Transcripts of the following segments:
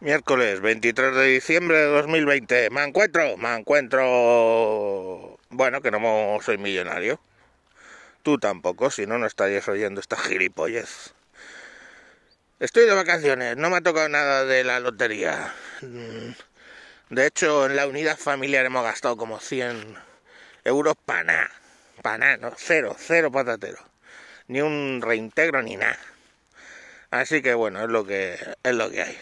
Miércoles 23 de diciembre de 2020. Me encuentro, me encuentro. Bueno, que no soy millonario. Tú tampoco, si no, no estarías oyendo esta gilipollez. Estoy de vacaciones, no me ha tocado nada de la lotería. De hecho, en la unidad familiar hemos gastado como 100 euros para nada. Para nada, no, cero, cero patatero. Ni un reintegro ni nada. Así que bueno, es lo que, es lo que hay.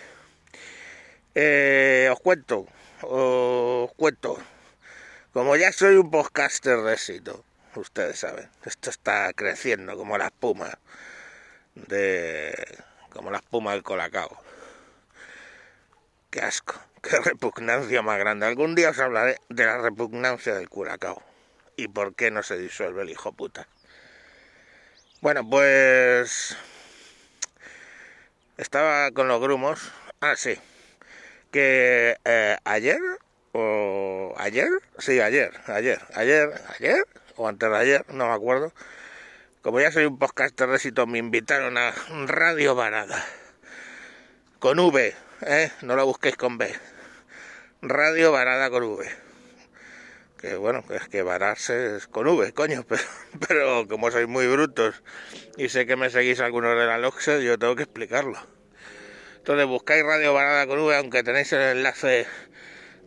Eh, os cuento, os cuento. Como ya soy un podcaster de éxito, ustedes saben, esto está creciendo como la espuma de como la espuma del colacao. Qué asco, qué repugnancia más grande. Algún día os hablaré de la repugnancia del curacao y por qué no se disuelve el hijo puta. Bueno, pues estaba con los grumos. Ah, sí que eh, ayer o ayer, sí, ayer, ayer, ayer, ayer o antes de ayer, no me acuerdo. Como ya soy un podcaster éxito, me invitaron a Radio Varada. Con V, ¿eh? No lo busquéis con B. Radio Varada con V. Que bueno, es que vararse es con V, coño, pero, pero como sois muy brutos y sé que me seguís algunos de la Loxe, yo tengo que explicarlo. Entonces buscáis Radio Varada con V, aunque tenéis el enlace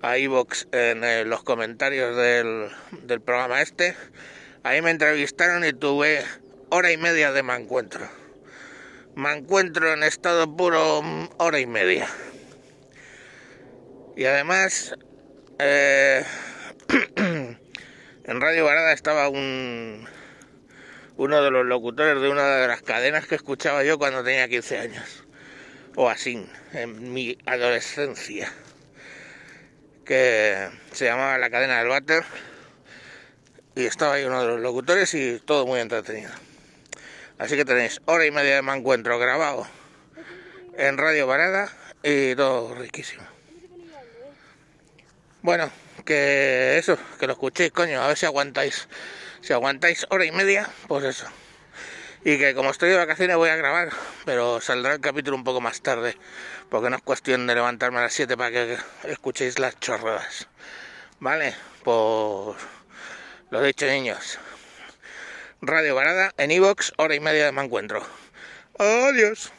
a iVox en eh, los comentarios del, del programa este. Ahí me entrevistaron y tuve hora y media de. Me encuentro en estado puro mm, hora y media. Y además, eh, en Radio Varada estaba un uno de los locutores de una de las cadenas que escuchaba yo cuando tenía 15 años o así, en mi adolescencia, que se llamaba La Cadena del Váter, y estaba ahí uno de los locutores y todo muy entretenido. Así que tenéis hora y media de me encuentro grabado en Radio Varada y todo riquísimo. Bueno, que eso, que lo escuchéis, coño, a ver si aguantáis. Si aguantáis hora y media, pues eso y que como estoy de vacaciones voy a grabar, pero saldrá el capítulo un poco más tarde, porque no es cuestión de levantarme a las 7 para que escuchéis las chorradas. ¿Vale? Pues lo dicho niños. Radio Varada en iVox, hora y media de me encuentro. Adiós.